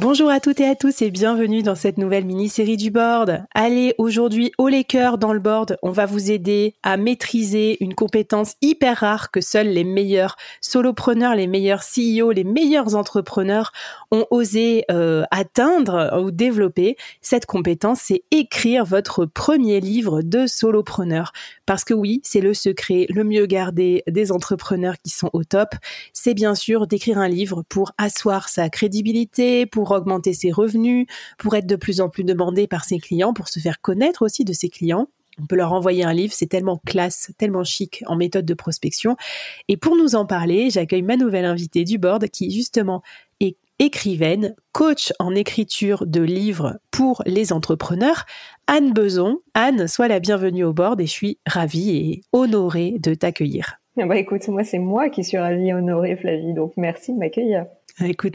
Bonjour à toutes et à tous et bienvenue dans cette nouvelle mini-série du board. Allez, aujourd'hui, au les cœurs dans le board, on va vous aider à maîtriser une compétence hyper rare que seuls les meilleurs solopreneurs, les meilleurs CEO, les meilleurs entrepreneurs ont osé euh, atteindre ou développer. Cette compétence, c'est écrire votre premier livre de solopreneur. Parce que oui, c'est le secret le mieux gardé des entrepreneurs qui sont au top. C'est bien sûr d'écrire un livre pour asseoir sa crédibilité, pour augmenter ses revenus, pour être de plus en plus demandé par ses clients, pour se faire connaître aussi de ses clients. On peut leur envoyer un livre, c'est tellement classe, tellement chic en méthode de prospection. Et pour nous en parler, j'accueille ma nouvelle invitée du board qui justement est écrivaine, coach en écriture de livres pour les entrepreneurs, Anne Beson. Anne, sois la bienvenue au board et je suis ravie et honorée de t'accueillir. Bah écoute, moi c'est moi qui suis ravie et honorée Flavie, donc merci de m'accueillir. Écoute,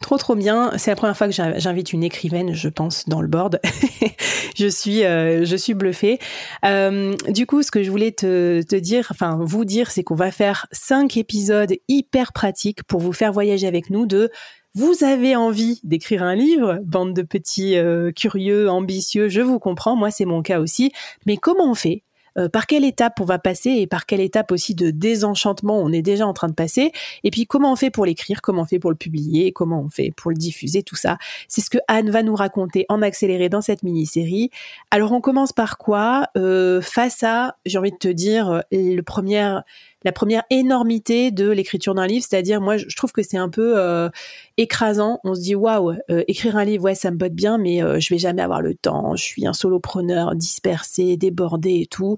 trop trop bien. C'est la première fois que j'invite une écrivaine, je pense, dans le board. je suis, euh, je suis bluffée. Euh, du coup, ce que je voulais te, te dire, enfin vous dire, c'est qu'on va faire cinq épisodes hyper pratiques pour vous faire voyager avec nous de vous avez envie d'écrire un livre, bande de petits euh, curieux, ambitieux, je vous comprends, moi c'est mon cas aussi, mais comment on fait euh, par quelle étape on va passer et par quelle étape aussi de désenchantement on est déjà en train de passer. Et puis comment on fait pour l'écrire, comment on fait pour le publier, comment on fait pour le diffuser, tout ça. C'est ce que Anne va nous raconter en accéléré dans cette mini-série. Alors on commence par quoi? Euh, Face à, j'ai envie de te dire, euh, le premier la première énormité de l'écriture d'un livre, c'est-à-dire moi je trouve que c'est un peu euh, écrasant. On se dit waouh, euh, écrire un livre, ouais, ça me botte bien, mais euh, je vais jamais avoir le temps. Je suis un solopreneur dispersé, débordé et tout.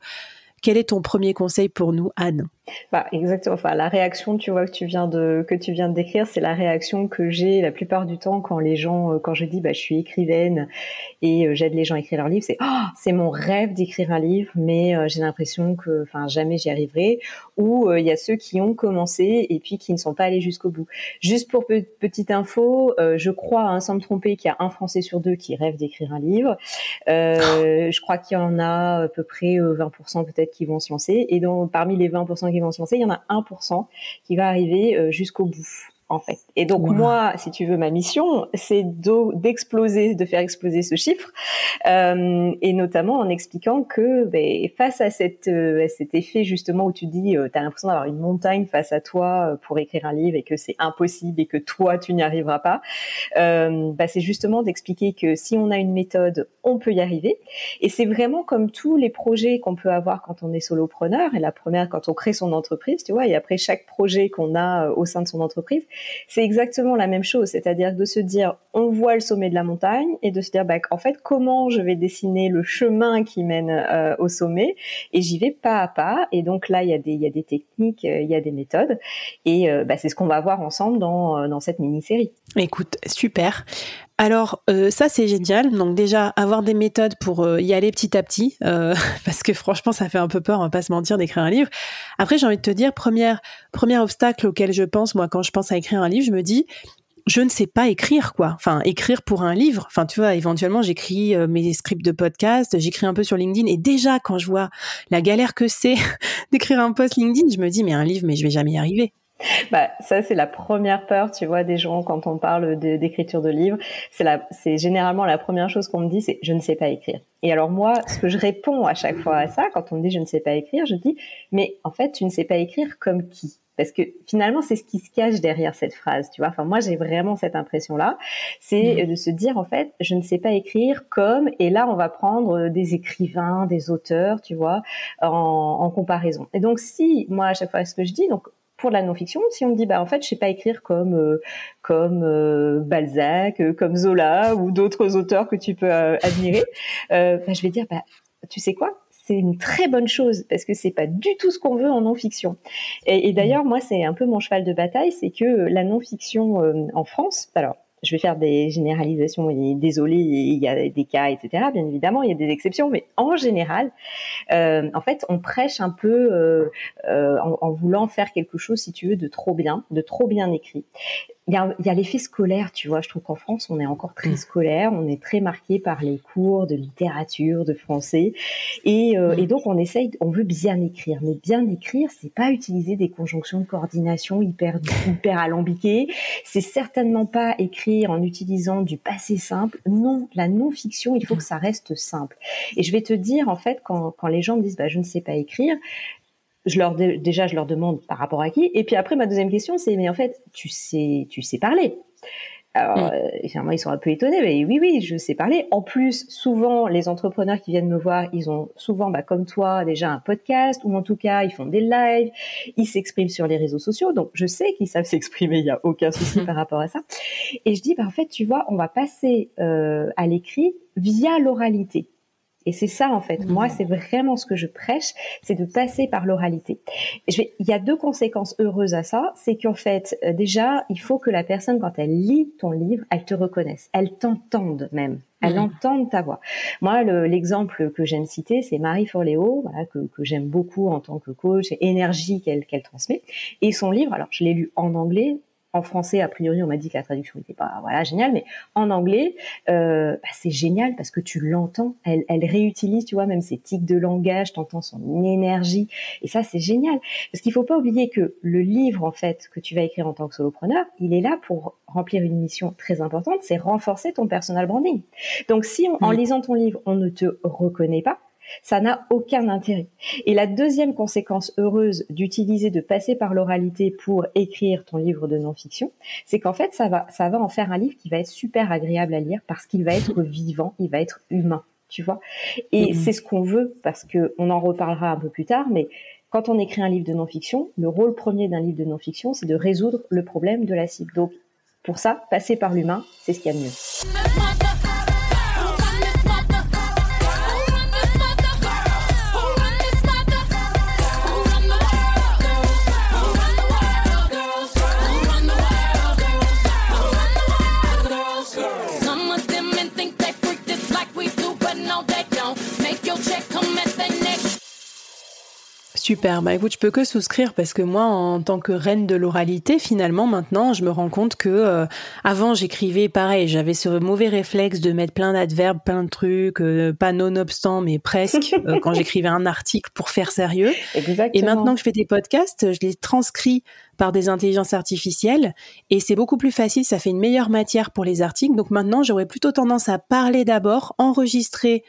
Quel est ton premier conseil pour nous, Anne? Bah, exactement. Enfin, la réaction, tu vois, que tu viens de que tu viens de décrire, c'est la réaction que j'ai la plupart du temps quand les gens, euh, quand je dis, bah, je suis écrivaine et euh, j'aide les gens à écrire leur livre, c'est, oh, c'est mon rêve d'écrire un livre, mais euh, j'ai l'impression que, enfin, jamais j'y arriverai. Ou il y a ceux qui ont commencé et puis qui ne sont pas allés jusqu'au bout. Juste pour petite info, je crois, hein, sans me tromper, qu'il y a un Français sur deux qui rêve d'écrire un livre. je crois qu'il y en a à peu près 20% peut-être qui vont se lancer. Et donc, parmi les 20% qui il y en a 1% qui va arriver euh, jusqu'au bout en fait. Et donc moi, si tu veux, ma mission, c'est d'exploser, de faire exploser ce chiffre, euh, et notamment en expliquant que ben, face à, cette, euh, cet effet justement où tu dis, euh, tu as l'impression d'avoir une montagne face à toi euh, pour écrire un livre et que c'est impossible et que toi, tu n'y arriveras pas, bah, c'est justement d'expliquer que si on a une méthode, on peut y arriver. Et c'est vraiment comme tous les projets qu'on peut avoir quand on est solopreneur, et la première quand on crée son entreprise, tu vois, et après chaque projet qu'on a au sein de son entreprise, c'est exactement la même chose, c'est-à-dire de se dire on voit le sommet de la montagne et de se dire bah, en fait comment je vais dessiner le chemin qui mène euh, au sommet et j'y vais pas à pas et donc là il y a des il y a des techniques, euh, il y a des méthodes et euh, bah, c'est ce qu'on va voir ensemble dans dans cette mini série. Écoute, super. Alors ça c'est génial. Donc déjà avoir des méthodes pour y aller petit à petit, parce que franchement ça fait un peu peur, on va pas se mentir d'écrire un livre. Après j'ai envie de te dire première premier obstacle auquel je pense moi quand je pense à écrire un livre, je me dis je ne sais pas écrire quoi. Enfin, écrire pour un livre. Enfin, tu vois, éventuellement, j'écris euh, mes scripts de podcast, j'écris un peu sur LinkedIn. Et déjà, quand je vois la galère que c'est d'écrire un post LinkedIn, je me dis, mais un livre, mais je vais jamais y arriver. Bah, ça, c'est la première peur, tu vois, des gens quand on parle d'écriture de, livres. C'est c'est généralement la première chose qu'on me dit, c'est je ne sais pas écrire. Et alors moi, ce que je réponds à chaque fois à ça, quand on me dit je ne sais pas écrire, je dis, mais en fait, tu ne sais pas écrire comme qui? Parce que finalement c'est ce qui se cache derrière cette phrase tu vois enfin moi j'ai vraiment cette impression là c'est mmh. de se dire en fait je ne sais pas écrire comme et là on va prendre des écrivains des auteurs tu vois en, en comparaison et donc si moi à chaque fois ce que je dis donc pour la non-fiction, si on me dit bah en fait je sais pas écrire comme euh, comme euh, Balzac, euh, comme Zola ou d'autres auteurs que tu peux admirer, bah, je vais dire bah tu sais quoi? C'est une très bonne chose parce que c'est pas du tout ce qu'on veut en non-fiction. Et, et d'ailleurs, moi, c'est un peu mon cheval de bataille, c'est que la non-fiction en France, alors je vais faire des généralisations et désolé, il y a des cas, etc. Bien évidemment, il y a des exceptions, mais en général, euh, en fait, on prêche un peu euh, euh, en, en, voulant faire quelque chose, si tu veux, de trop bien, de trop bien écrit il y a, y a l'effet scolaire, tu vois. Je trouve qu'en France, on est encore très mm. scolaire, on est très marqué par les cours de littérature, de français, et, euh, mm. et donc on essaye, on veut bien écrire. Mais bien écrire, c'est pas utiliser des conjonctions de coordination hyper hyper alambiquées. C'est certainement pas écrire en utilisant du passé simple. Non, la non-fiction, il faut que ça reste simple. Et je vais te dire, en fait, quand, quand les gens me disent, bah, je ne sais pas écrire, je leur déjà je leur demande par rapport à qui. Et puis après ma deuxième question c'est mais en fait tu sais tu sais parler. Alors euh, ils sont un peu étonnés mais oui oui je sais parler. En plus souvent les entrepreneurs qui viennent me voir ils ont souvent bah, comme toi déjà un podcast ou en tout cas ils font des lives. Ils s'expriment sur les réseaux sociaux. Donc je sais qu'ils savent s'exprimer. Il y a aucun souci par rapport à ça. Et je dis bah en fait tu vois on va passer euh, à l'écrit via l'oralité et c'est ça en fait. Moi, mmh. c'est vraiment ce que je prêche, c'est de passer par l'oralité. Il y a deux conséquences heureuses à ça, c'est qu'en fait, euh, déjà, il faut que la personne, quand elle lit ton livre, elle te reconnaisse, elle t'entende même. Elle mmh. entende ta voix. Moi, l'exemple que j'aime citer, c'est Marie Forleo, voilà, que, que j'aime beaucoup en tant que coach, et énergie qu'elle qu'elle transmet. Et son livre, alors je l'ai lu en anglais, en français, a priori, on m'a dit que la traduction n'était pas voilà géniale, mais en anglais, euh, bah, c'est génial parce que tu l'entends. Elle, elle, réutilise, tu vois, même ses tics de langage, t'entends son énergie, et ça, c'est génial. Parce qu'il faut pas oublier que le livre, en fait, que tu vas écrire en tant que solopreneur, il est là pour remplir une mission très importante, c'est renforcer ton personal branding. Donc, si en lisant ton livre, on ne te reconnaît pas, ça n'a aucun intérêt. Et la deuxième conséquence heureuse d'utiliser, de passer par l'oralité pour écrire ton livre de non-fiction, c'est qu'en fait, ça va, ça va en faire un livre qui va être super agréable à lire parce qu'il va être vivant, il va être humain, tu vois. Et mm-hmm. c'est ce qu'on veut parce que on en reparlera un peu plus tard, mais quand on écrit un livre de non-fiction, le rôle premier d'un livre de non-fiction, c'est de résoudre le problème de la cible. Donc, pour ça, passer par l'humain, c'est ce qu'il y a de mieux. Super, bah écoute, je peux que souscrire parce que moi, en tant que reine de l'oralité, finalement, maintenant, je me rends compte que euh, avant, j'écrivais pareil, j'avais ce mauvais réflexe de mettre plein d'adverbes, plein de trucs, euh, pas nonobstant, mais presque, euh, quand j'écrivais un article pour faire sérieux. Exactement. Et maintenant que je fais des podcasts, je les transcris par des intelligences artificielles et c'est beaucoup plus facile, ça fait une meilleure matière pour les articles. Donc maintenant, j'aurais plutôt tendance à parler d'abord, enregistrer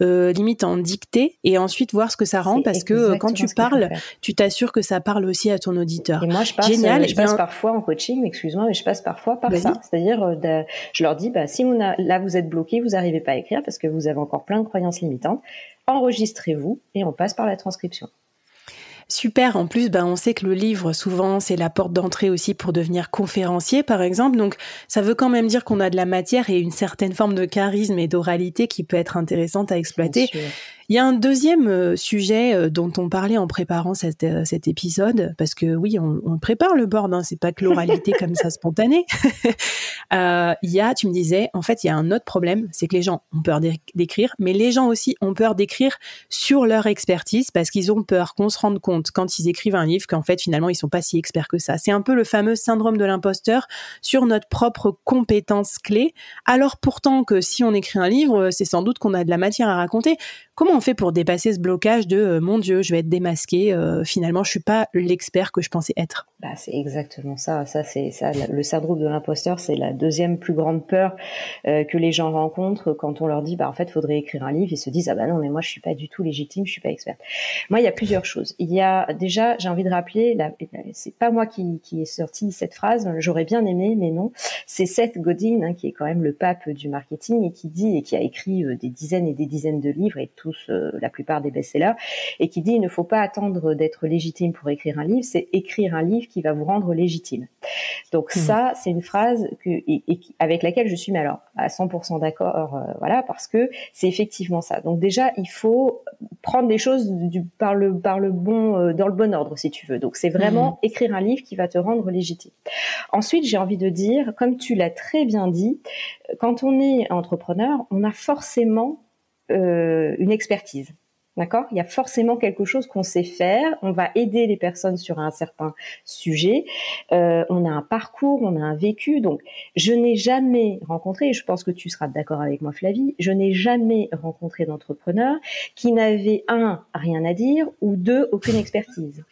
euh, limite en dictée et ensuite voir ce que ça rend parce que euh, quand tu parles, tu t'assures que ça parle aussi à ton auditeur. Et moi, je passe, Génial. Euh, je passe parfois en coaching, excuse-moi, mais je passe parfois par ça. C'est-à-dire, je leur dis, bah, si on a, là vous êtes bloqué, vous n'arrivez pas à écrire parce que vous avez encore plein de croyances limitantes, enregistrez-vous et on passe par la transcription. Super. En plus, ben, on sait que le livre, souvent, c'est la porte d'entrée aussi pour devenir conférencier, par exemple. Donc, ça veut quand même dire qu'on a de la matière et une certaine forme de charisme et d'oralité qui peut être intéressante à exploiter. Il y a un deuxième euh, sujet euh, dont on parlait en préparant euh, cet épisode, parce que oui, on, prépare le board, hein, c'est pas que l'oralité comme ça spontanée. il y a, tu me disais, en fait, il y a un autre problème, c'est que les gens ont peur d'écrire, mais les gens aussi ont peur d'écrire sur leur expertise parce qu'ils ont peur qu'on se rende compte quand ils écrivent un livre qu'en fait, finalement, ils sont pas si experts que ça. C'est un peu le fameux syndrome de l'imposteur sur notre propre compétence clé, alors pourtant que si on écrit un livre, c'est sans doute qu'on a de la matière à raconter. Comment on fait pour dépasser ce blocage de euh, mon Dieu, je vais être démasqué, euh, finalement je suis pas l'expert que je pensais être bah, c'est exactement ça. Ça c'est ça. Le syndrome de l'imposteur, c'est la deuxième plus grande peur euh, que les gens rencontrent quand on leur dit, bah en fait, faudrait écrire un livre. Ils se disent, ah bah non, mais moi je suis pas du tout légitime, je suis pas experte. Moi, il y a plusieurs choses. Il y a déjà, j'ai envie de rappeler, c'est pas moi qui, qui ai sorti cette phrase. J'aurais bien aimé, mais non. C'est Seth Godin hein, qui est quand même le pape du marketing et qui dit et qui a écrit des dizaines et des dizaines de livres et tous euh, la plupart des best-sellers, et qui dit il ne faut pas attendre d'être légitime pour écrire un livre, c'est écrire un livre qui va vous rendre légitime. Donc mmh. ça, c'est une phrase que, et, avec laquelle je suis mais alors à 100% d'accord, euh, voilà, parce que c'est effectivement ça. Donc déjà, il faut prendre les choses du, par le par le bon euh, dans le bon ordre si tu veux. Donc c'est vraiment mmh. écrire un livre qui va te rendre légitime. Ensuite, j'ai envie de dire, comme tu l'as très bien dit, quand on est entrepreneur, on a forcément euh, une expertise. D'accord? Il y a forcément quelque chose qu'on sait faire. On va aider les personnes sur un certain sujet. Euh, on a un parcours, on a un vécu. Donc, je n'ai jamais rencontré, et je pense que tu seras d'accord avec moi, Flavie, je n'ai jamais rencontré d'entrepreneur qui n'avait un rien à dire ou deux aucune expertise.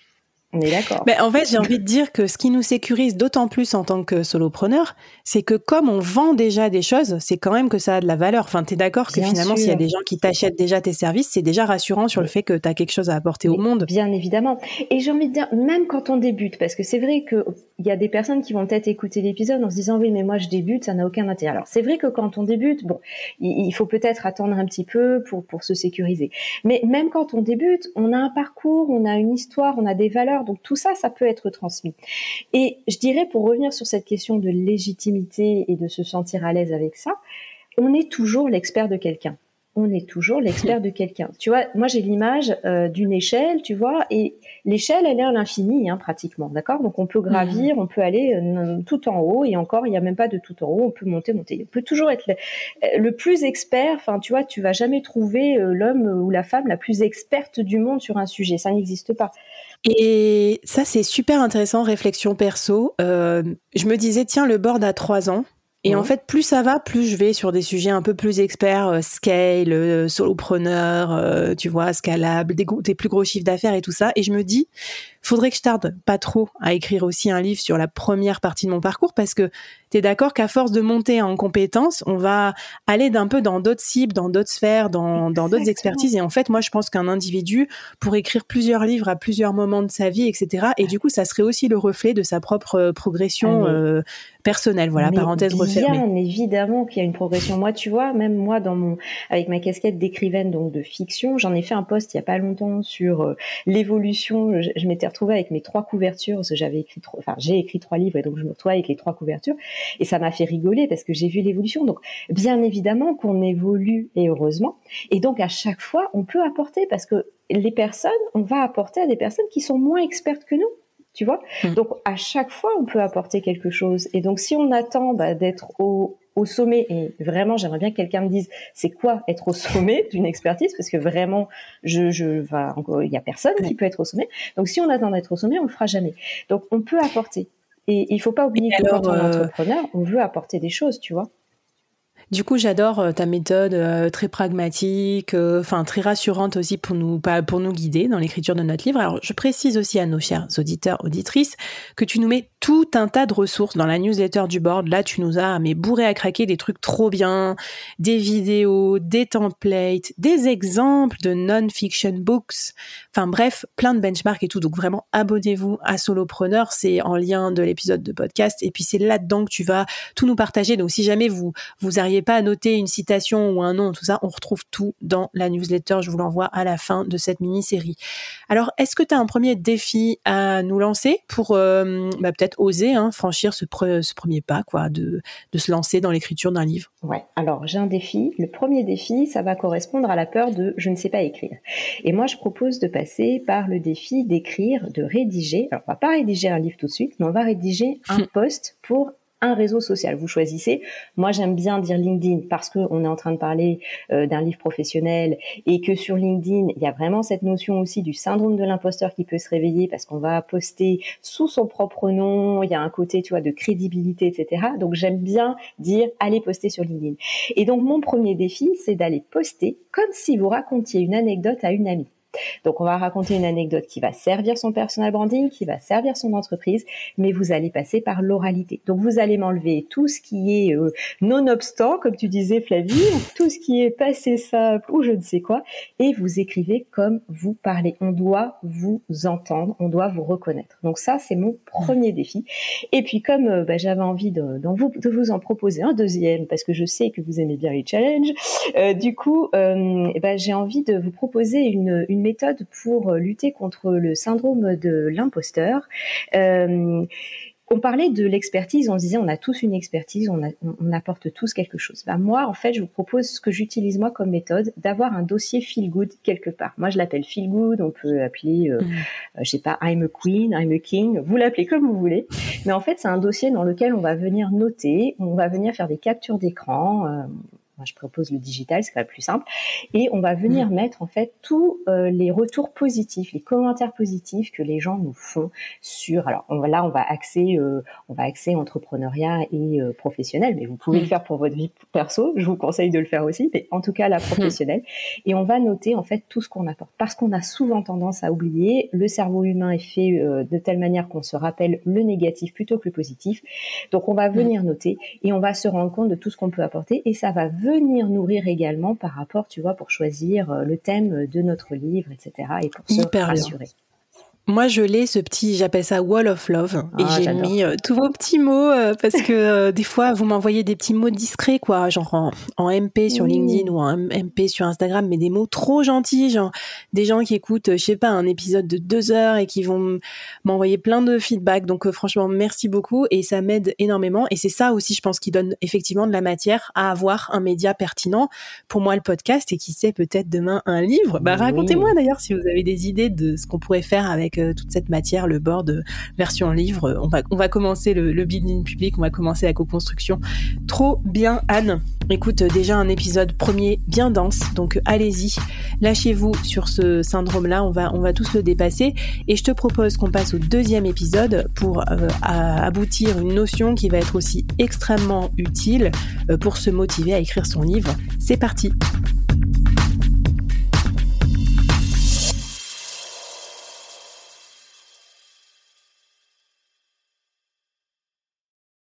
On est d'accord. Mais en fait, j'ai envie de dire que ce qui nous sécurise d'autant plus en tant que solopreneur, c'est que comme on vend déjà des choses, c'est quand même que ça a de la valeur. Enfin, tu es d'accord que finalement, s'il y a des gens qui t'achètent déjà tes services, c'est déjà rassurant sur le fait que tu as quelque chose à apporter au monde. Bien évidemment. Et j'ai envie de dire, même quand on débute, parce que c'est vrai qu'il y a des personnes qui vont peut-être écouter l'épisode en se disant, oui, mais moi, je débute, ça n'a aucun intérêt. Alors, c'est vrai que quand on débute, bon, il faut peut-être attendre un petit peu pour, pour se sécuriser. Mais même quand on débute, on a un parcours, on a une histoire, on a des valeurs. Donc, tout ça, ça peut être transmis. Et je dirais, pour revenir sur cette question de légitimité et de se sentir à l'aise avec ça, on est toujours l'expert de quelqu'un on est toujours l'expert de quelqu'un. Tu vois, moi j'ai l'image euh, d'une échelle, tu vois, et l'échelle elle est à l'infini, hein, pratiquement, d'accord? Donc on peut gravir, mhm. on peut aller euh, tout en haut, et encore il n'y a même pas de tout en haut, on peut monter, monter. On peut toujours être le, plus expert. Enfin, tu vois, tu vas jamais trouver euh, l'homme ou la femme la plus experte du monde sur un sujet, ça n'existe pas. Et ça, c'est super intéressant, réflexion perso. Euh, je me disais, tiens, le board a trois ans. Et en fait, plus ça va, plus je vais sur des sujets un peu plus experts, euh, scale, euh, solopreneur, euh, tu vois, scalable, des, des plus gros chiffres d'affaires et tout ça. Et je me dis, faudrait que je tarde pas trop à écrire aussi un livre sur la première partie de mon parcours parce que tu es d'accord qu'à force de monter en compétences, on va aller d'un peu dans d'autres cibles, dans d'autres sphères, dans d'autres expertises. Et en fait, moi, je pense qu'un individu pour écrire plusieurs livres à plusieurs moments de sa vie, etc. Et du coup, ça serait aussi le reflet de sa propre progression ah, euh, personnelle. Voilà, parenthèse refermée. Bien évidemment qu'il y a une progression. Moi, tu vois, même moi, dans mon, avec ma casquette d'écrivaine, donc de fiction, j'en ai fait un post il y a pas longtemps sur euh, l'évolution. Je, je m'étais retrouvée avec mes trois couvertures, parce que j'avais écrit, trois, enfin j'ai écrit trois livres et donc je me retrouve avec les trois couvertures et ça m'a fait rigoler parce que j'ai vu l'évolution. Donc bien évidemment qu'on évolue et heureusement. Et donc à chaque fois on peut apporter parce que les personnes, on va apporter à des personnes qui sont moins expertes que nous tu vois. Mmh. Donc à chaque fois, on peut apporter quelque chose. Et donc si on attend bah, d'être au, au sommet, et vraiment, j'aimerais bien que quelqu'un me dise, c'est quoi être au sommet d'une expertise, parce que vraiment, je, je, il y a personne qui peut être au sommet. Donc, si on attend d'être au sommet, on le fera jamais. Donc, on peut apporter. Et il faut pas oublier que quand on est euh, entrepreneur, on veut apporter des choses, tu vois. Du coup, j'adore euh, ta méthode euh, très pragmatique, euh, enfin très rassurante aussi pour nous pour nous guider dans l'écriture de notre livre. Alors, je précise aussi à nos chers auditeurs auditrices que tu nous mets tout un tas de ressources dans la newsletter du board. Là, tu nous as mais bourré à craquer des trucs trop bien, des vidéos, des templates, des exemples de non-fiction books. Enfin bref, plein de benchmarks et tout. Donc vraiment, abonnez-vous à Solopreneur. C'est en lien de l'épisode de podcast. Et puis c'est là-dedans que tu vas tout nous partager. Donc si jamais vous vous arrivez pas à noter une citation ou un nom, tout ça, on retrouve tout dans la newsletter. Je vous l'envoie à la fin de cette mini-série. Alors, est-ce que tu as un premier défi à nous lancer pour euh, bah, peut-être oser hein, franchir ce, ce, premier pas, quoi, de, de se lancer dans l'écriture d'un livre? Ouais. Alors, j'ai un défi. Le premier défi, ça va correspondre à la peur de je ne sais pas écrire. Et moi, je propose de passer par le défi d'écrire, de rédiger. Alors, on va pas rédiger un livre tout de suite, mais on va rédiger un post pour un réseau social. Vous choisissez. Moi, j'aime bien dire LinkedIn parce qu'on est en train de parler euh, d'un livre professionnel et que sur LinkedIn, il y a vraiment cette notion aussi du syndrome de l'imposteur qui peut se réveiller parce qu'on va poster sous son propre nom. Il y a un côté, tu vois, de crédibilité, etc. Donc, j'aime bien dire allez poster sur LinkedIn. Et donc, mon premier défi, c'est d'aller poster comme si vous racontiez une anecdote à une amie. Donc, on va raconter une anecdote qui va servir son personal branding, qui va servir son entreprise, mais vous allez passer par l'oralité. Donc, vous allez m'enlever tout ce qui est euh, non-obstant, comme tu disais, Flavie, tout ce qui est passé simple ou je ne sais quoi, et vous écrivez comme vous parlez. On doit vous entendre, on doit vous reconnaître. Donc, ça, c'est mon premier défi. Et puis, comme euh, bah, j'avais envie de, vous, en proposer un deuxième, parce que je sais que vous aimez bien les challenges, euh, du coup, bah, j'ai envie de vous proposer une méthode pour euh, lutter contre le syndrome de l'imposteur. Euh, on parlait de l'expertise, on disait on a tous une expertise, on, apporte tous quelque chose. Ben moi, en fait, je vous propose ce que j'utilise moi comme méthode, d'avoir un dossier feel good quelque part. Moi, je l'appelle feel good, on peut appeler, euh, mmh. je sais pas, I'm a queen, I'm a king, vous l'appelez comme vous voulez. Mais en fait, c'est un dossier dans lequel on va venir noter, on va venir faire des captures d'écran. Moi, je propose le digital, c'est quand même plus simple. Et on va venir mm. mettre en fait tous euh, les retours positifs, les commentaires positifs que les gens nous font sur. Alors on va, là, on va axer, euh, on va axer entrepreneuriat et euh, professionnel, mais vous pouvez le mm. faire pour votre vie perso. Je vous conseille de le faire aussi, mais en tout cas la professionnelle. Et on va noter en fait tout ce qu'on apporte, parce qu'on a souvent tendance à oublier. Le cerveau humain est fait de telle manière qu'on se rappelle le négatif plutôt que le positif. Donc on va venir noter et on va se rendre compte de tout ce qu'on peut apporter et ça va venir nourrir également par rapport, tu vois, pour choisir euh, le thème de notre livre, etc. et pour se rassurer. Moi, je l'ai, ce petit, j'appelle ça Wall of Love. et ah, j'ai mis euh, tous vos petits mots euh, parce que euh, des fois, vous m'envoyez des petits mots discrets, quoi, genre en, MP sur LinkedIn ou en MP sur Instagram, mais des mots trop gentils, genre des gens qui écoutent, je sais pas, un épisode de deux heures et qui vont m'envoyer plein de feedback. Donc, franchement, merci beaucoup et ça m'aide énormément. Et c'est ça aussi, je pense, qui donne effectivement de la matière à avoir un média pertinent. Pour moi, le podcast et qui sait peut-être demain un livre. Bah, racontez-moi d'ailleurs si vous avez des idées de ce qu'on pourrait faire avec toute cette matière, le board version livre. On va, on va commencer le, building public, on va commencer la co-construction. Trop bien, Anne. Écoute, déjà un épisode premier bien dense, donc allez-y, lâchez-vous sur ce syndrome-là, on va, on va tous le dépasser. Et je te propose qu'on passe au deuxième épisode pour euh, aboutir une notion qui va être aussi extrêmement utile euh, pour se motiver à écrire son livre. C'est parti.